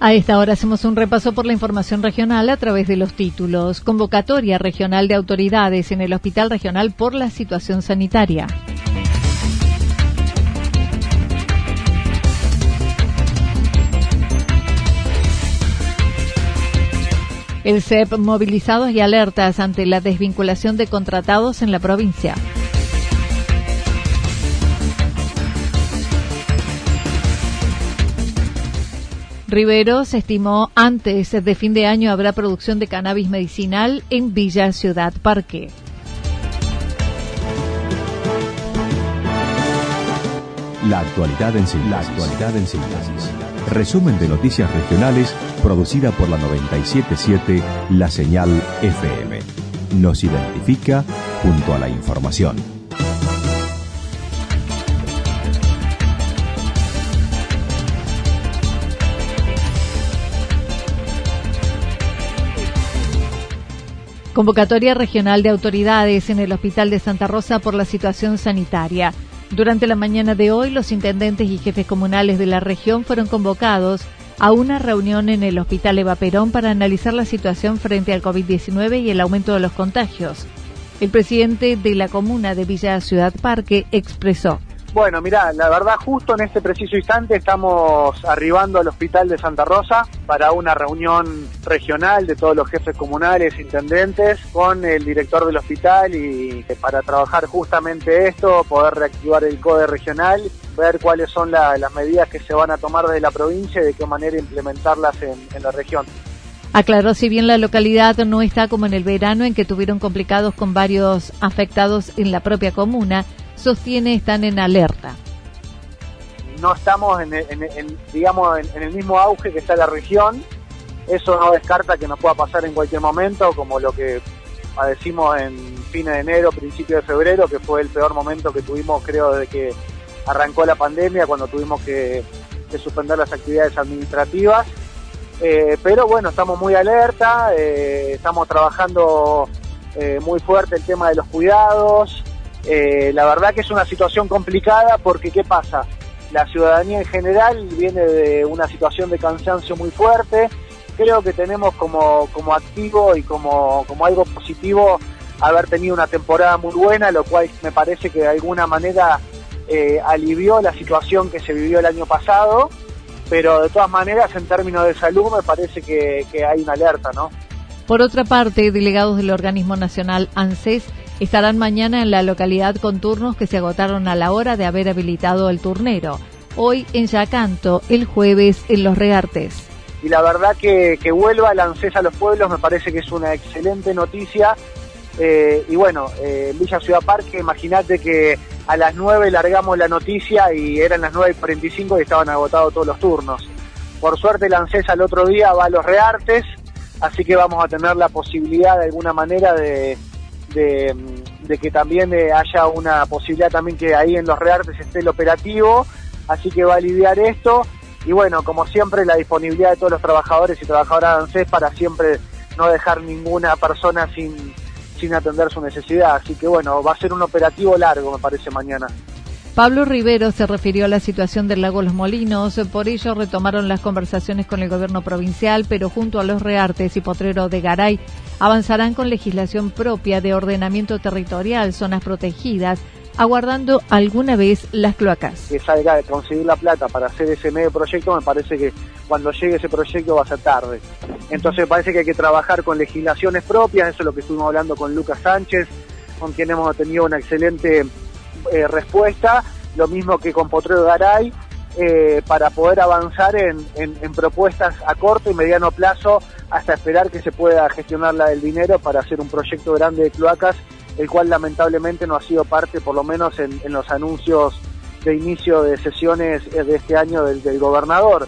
A esta hora hacemos un repaso por la información regional a través de los títulos. Convocatoria regional de autoridades en el Hospital Regional por la situación sanitaria. El CEP movilizados y alertas ante la desvinculación de contratados en la provincia. Riveros estimó antes de fin de año habrá producción de cannabis medicinal en Villa Ciudad Parque. La actualidad en síntesis. Resumen de noticias regionales producida por la 977 La Señal FM. Nos identifica junto a la información. Convocatoria regional de autoridades en el Hospital de Santa Rosa por la situación sanitaria. Durante la mañana de hoy, los intendentes y jefes comunales de la región fueron convocados a una reunión en el Hospital Eva Perón para analizar la situación frente al COVID-19 y el aumento de los contagios. El presidente de la comuna de Villa Ciudad Parque expresó. Bueno, mira, la verdad justo en este preciso instante estamos arribando al Hospital de Santa Rosa para una reunión regional de todos los jefes comunales, intendentes, con el director del hospital y para trabajar justamente esto, poder reactivar el CODE regional, ver cuáles son las medidas que se van a tomar desde la provincia y de qué manera implementarlas en, en la región. Aclaró si bien la localidad no está como en el verano en que tuvieron complicados con varios afectados en la propia comuna, sostiene están en alerta. No estamos en, digamos en, el mismo auge que está la región. Eso no descarta que nos pueda pasar en cualquier momento, como lo que padecimos en fines de enero, principio de febrero, que fue el peor momento que tuvimos, creo, desde que arrancó la pandemia, cuando tuvimos que, suspender las actividades administrativas. Eh, pero bueno, estamos muy alerta, eh, estamos trabajando eh, muy fuerte el tema de los cuidados, eh, la verdad que es una situación complicada porque ¿qué pasa? La ciudadanía en general viene de una situación de cansancio muy fuerte. Creo que tenemos como, como activo y como, como algo positivo haber tenido una temporada muy buena, lo cual me parece que de alguna manera eh, alivió la situación que se vivió el año pasado, pero de todas maneras en términos de salud me parece que, que hay una alerta, ¿no? Por otra parte, delegados del organismo nacional ANSES estarán mañana en la localidad con turnos que se agotaron a la hora de haber habilitado el turnero. Hoy en Yacanto, el jueves en Los Reartes. Y la verdad que, que vuelva el ANSES a los pueblos me parece que es una excelente noticia. Eh, y bueno, eh, Villa Ciudad Parque, imagínate que a las 9 largamos la noticia y eran las 9 y 45 y estaban agotados todos los turnos. Por suerte el ANSES al otro día va a los Reartes, así que vamos a tener la posibilidad de alguna manera de, de, que también eh, haya una posibilidad también que ahí en los reartes esté el operativo, así que va a aliviar esto. Y bueno, como siempre, la disponibilidad de todos los trabajadores y trabajadoras de ANSES para siempre no dejar ninguna persona sin, sin atender su necesidad. Así que bueno, va a ser un operativo largo, me parece, mañana. Pablo Rivero se refirió a la situación del lago Los Molinos, por ello retomaron las conversaciones con el gobierno provincial, pero junto a los Reartes y Potrero de Garay avanzarán con legislación propia de ordenamiento territorial, zonas protegidas, aguardando alguna vez las cloacas. Que salga de conseguir la plata para hacer ese medio proyecto, me parece que cuando llegue ese proyecto va a ser tarde. Entonces parece que hay que trabajar con legislaciones propias, eso es lo que estuvimos hablando con Lucas Sánchez, con quien hemos tenido una excelente eh, respuesta, lo mismo que con Potrero Garay, eh, para poder avanzar en, propuestas a corto y mediano plazo hasta esperar que se pueda gestionar la del dinero para hacer un proyecto grande de cloacas, el cual lamentablemente no ha sido parte, por lo menos en, los anuncios de inicio de sesiones eh, de este año del, del, gobernador.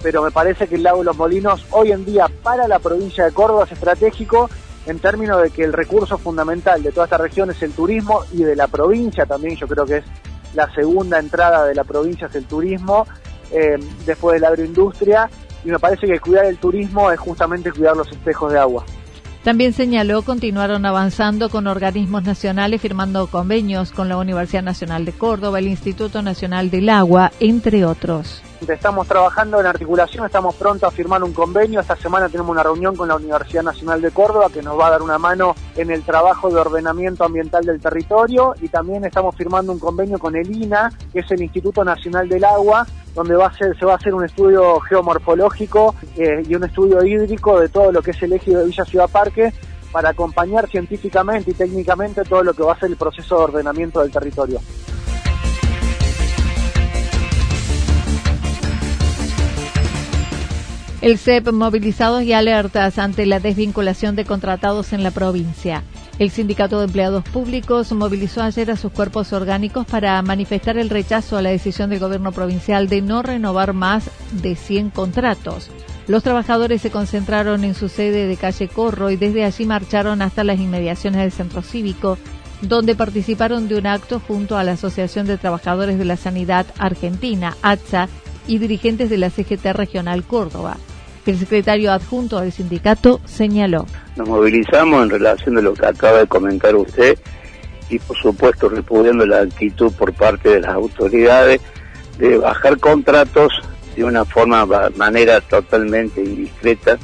Pero me parece que el lago de los Molinos hoy en día para la provincia de Córdoba es estratégico en términos de que el recurso fundamental de toda esta región es el turismo y de la provincia también, yo creo que es la segunda entrada de la provincia es el turismo, eh, después de la agroindustria, y me parece que cuidar el turismo es justamente cuidar los espejos de agua. También señaló continuaron avanzando con organismos nacionales firmando convenios con la Universidad Nacional de Córdoba, el Instituto Nacional del Agua, entre otros. Estamos trabajando en articulación, estamos prontos a firmar un convenio. Esta semana tenemos una reunión con la Universidad Nacional de Córdoba que nos va a dar una mano en el trabajo de ordenamiento ambiental del territorio y también estamos firmando un convenio con el INA, que es el Instituto Nacional del Agua, donde va a ser, se va a hacer un estudio geomorfológico eh, y un estudio hídrico de todo lo que es el eje de Villa Ciudad Parque para acompañar científicamente y técnicamente todo lo que va a ser el proceso de ordenamiento del territorio. El CEP movilizados y alertas ante la desvinculación de contratados en la provincia. El Sindicato de Empleados Públicos movilizó ayer a sus cuerpos orgánicos para manifestar el rechazo a la decisión del gobierno provincial de no renovar más de 100 contratos. Los trabajadores se concentraron en su sede de calle Corro y desde allí marcharon hasta las inmediaciones del centro cívico, donde participaron de un acto junto a la Asociación de Trabajadores de la Sanidad Argentina, ATSA, y dirigentes de la CGT Regional Córdoba. El secretario adjunto del sindicato señaló. Nos movilizamos en relación de lo que acaba de comentar usted y por supuesto repudiando la actitud por parte de las autoridades de bajar contratos de una forma, manera totalmente indiscreta,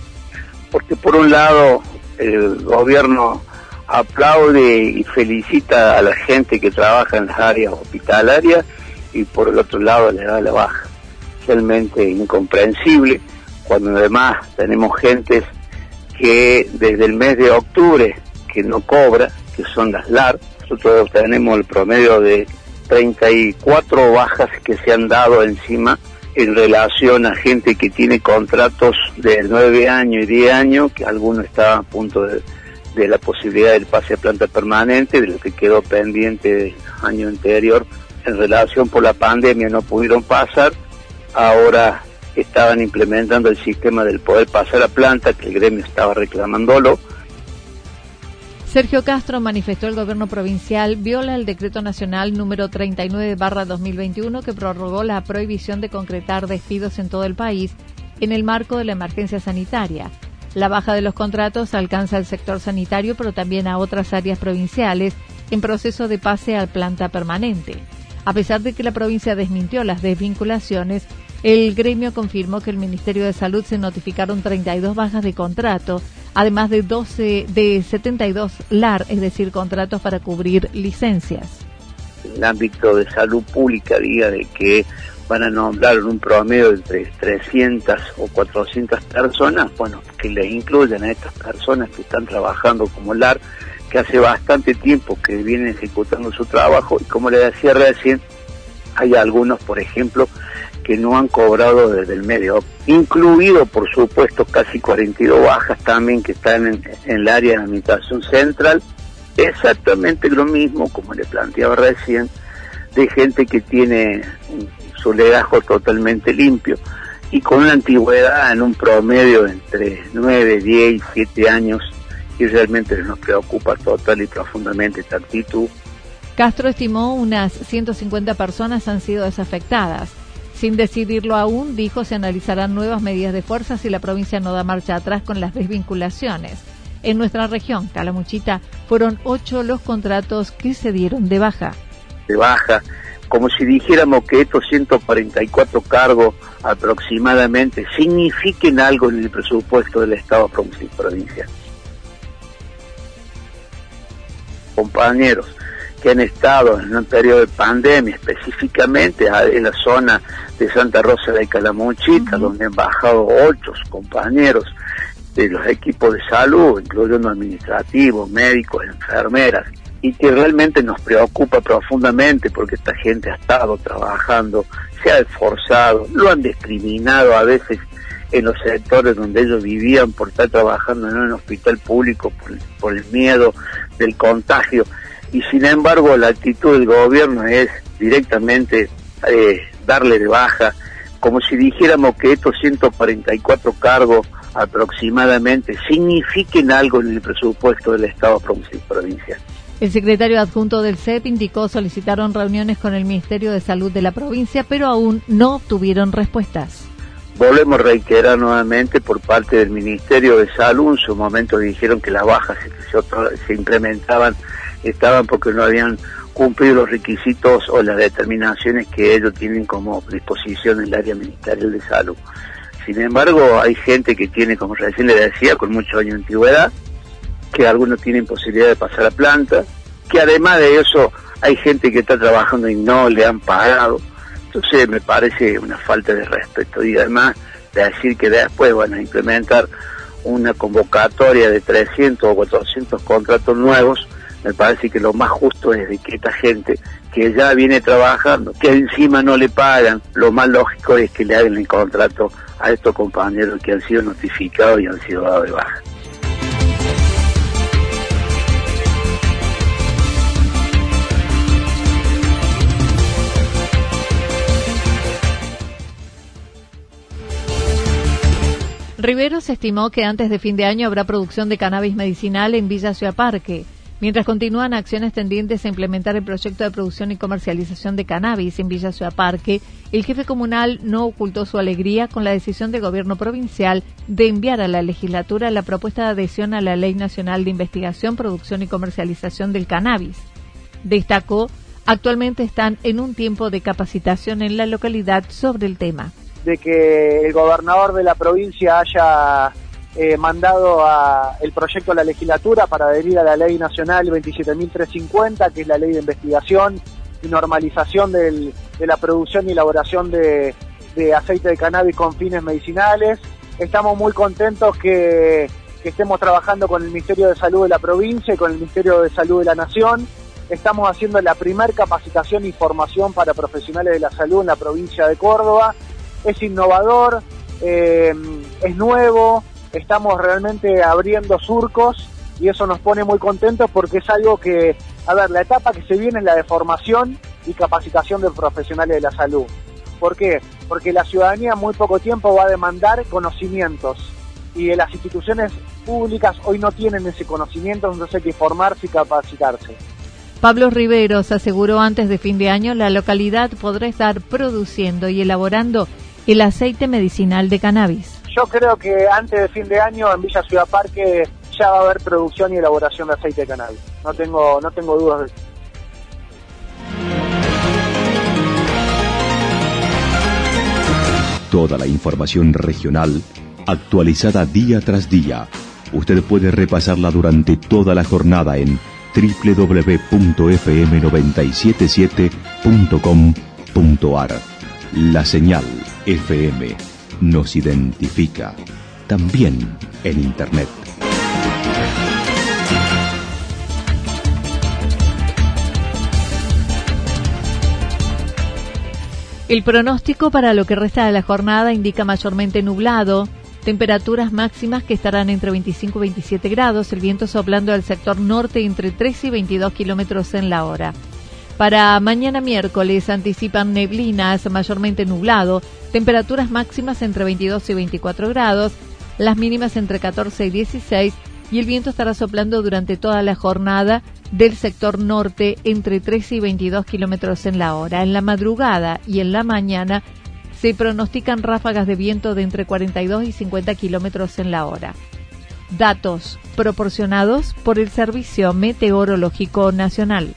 porque por un lado el gobierno aplaude y felicita a la gente que trabaja en las áreas hospitalarias y por el otro lado le da la baja. Realmente incomprensible cuando además tenemos gentes que desde el mes de octubre que no cobra, que son las LAR, nosotros tenemos el promedio de 34 bajas que se han dado encima en relación a gente que tiene contratos de 9 años y 10 años, que alguno está a punto de, de la posibilidad del pase a planta permanente, de lo que quedó pendiente del año anterior. En relación por la pandemia no pudieron pasar, ahora estaban implementando el sistema del poder pasar a planta, que el gremio estaba reclamándolo. Sergio Castro manifestó el gobierno provincial viola el decreto nacional número 39 2021 que prorrogó la prohibición de concretar despidos en todo el país en el marco de la emergencia sanitaria. La baja de los contratos alcanza al sector sanitario, pero también a otras áreas provinciales en proceso de pase a planta permanente. A pesar de que la provincia desmintió las desvinculaciones, el gremio confirmó que el Ministerio de Salud se notificaron 32 bajas de contrato, además de 12 de 72 LAR, es decir, contratos para cubrir licencias. El ámbito de salud pública diga de que van a nombrar un promedio entre 300 o 400 personas, bueno, que le incluyan a estas personas que están trabajando como LAR, que hace bastante tiempo que vienen ejecutando su trabajo y como le decía recién, hay algunos, por ejemplo, que no han cobrado desde el medio, incluido por supuesto casi 42 bajas también que están en, el área de administración central, exactamente lo mismo como le planteaba recién, de gente que tiene su legajo totalmente limpio y con una antigüedad en un promedio entre 9, 10 y 7 años y realmente nos preocupa total y profundamente esta actitud. Castro estimó unas 150 personas han sido desafectadas. Sin decidirlo aún, dijo, se analizarán nuevas medidas de fuerza si la provincia no da marcha atrás con las desvinculaciones. En nuestra región, Calamuchita, fueron ocho los contratos que se dieron de baja. De baja, como si dijéramos que estos 144 cargos aproximadamente signifiquen algo en el presupuesto del Estado provincial. Compañeros que han estado en un periodo de pandemia, específicamente en la zona de Santa Rosa de Calamuchita, donde han bajado ocho compañeros de los equipos de salud, incluyendo administrativos, médicos, enfermeras, y que realmente nos preocupa profundamente porque esta gente ha estado trabajando, se ha esforzado, lo han discriminado a veces en los sectores donde ellos vivían por estar trabajando en un hospital público por, el miedo del contagio y sin embargo la actitud del gobierno es directamente eh, darle de baja, como si dijéramos que estos 144 cargos aproximadamente signifiquen algo en el presupuesto del Estado provincial. El secretario adjunto del CEP indicó solicitaron reuniones con el Ministerio de Salud de la provincia, pero aún no obtuvieron respuestas. Volvemos a reiterar nuevamente por parte del Ministerio de Salud, en su momento dijeron que las bajas se, se implementaban, estaban porque no habían cumplido los requisitos o las determinaciones que ellos tienen como disposición en el área ministerial de salud. Sin embargo, hay gente que tiene, como recién le decía, con muchos años de antigüedad, que algunos tienen posibilidad de pasar a planta, que además de eso hay gente que está trabajando y no le han pagado. Entonces me parece una falta de respeto y además de decir que después van a implementar una convocatoria de 300 o 400 contratos nuevos, me parece que lo más justo es de que esta gente que ya viene trabajando, que encima no le pagan, lo más lógico es que le hagan el contrato a estos compañeros que han sido notificados y han sido dados de baja. Riveros estimó que antes de fin de año habrá producción de cannabis medicinal en Villa Ciudad Parque. Mientras continúan acciones tendientes a implementar el proyecto de producción y comercialización de cannabis en Villa Ciudad Parque, el jefe comunal no ocultó su alegría con la decisión del gobierno provincial de enviar a la legislatura la propuesta de adhesión a la Ley Nacional de Investigación, Producción y Comercialización del Cannabis. Destacó, actualmente están en un tiempo de capacitación en la localidad sobre el tema de que el gobernador de la provincia haya eh, mandado a el proyecto a la legislatura para adherir a la ley nacional 27.350, que es la ley de investigación y normalización de la producción y elaboración de, aceite de cannabis con fines medicinales. Estamos muy contentos que, que estemos trabajando con el Ministerio de Salud de la provincia y con el Ministerio de Salud de la Nación. Estamos haciendo la primer capacitación y formación para profesionales de la salud en la provincia de Córdoba es innovador, eh, es nuevo, estamos realmente abriendo surcos y eso nos pone muy contentos porque es algo que, a ver, la etapa que se viene es la de formación y capacitación de profesionales de la salud. ¿Por qué? Porque la ciudadanía en muy poco tiempo va a demandar conocimientos y las instituciones públicas hoy no tienen ese conocimiento, entonces hay que formarse y capacitarse. Pablo Riveros aseguró antes de fin de año la localidad podrá estar produciendo y elaborando el aceite medicinal de cannabis. Yo creo que antes de fin de año en Villa Ciudad Parque ya va a haber producción y elaboración de aceite de cannabis. No tengo, no tengo dudas de eso. Toda la información regional actualizada día tras día. Usted puede repasarla durante toda la jornada en www.fm977.com.ar. La señal FM nos identifica también en Internet. El pronóstico para lo que resta de la jornada indica mayormente nublado, temperaturas máximas que estarán entre 25 y 27 grados, el viento soplando al sector norte entre 13 y 22 kilómetros en la hora. Para mañana miércoles anticipan neblinas, mayormente nublado, temperaturas máximas entre 22 y 24 grados, las mínimas entre 14 y 16 y el viento estará soplando durante toda la jornada del sector norte entre 13 y 22 kilómetros en la hora. En la madrugada y en la mañana se pronostican ráfagas de viento de entre 42 y 50 kilómetros en la hora. Datos proporcionados por el Servicio Meteorológico Nacional.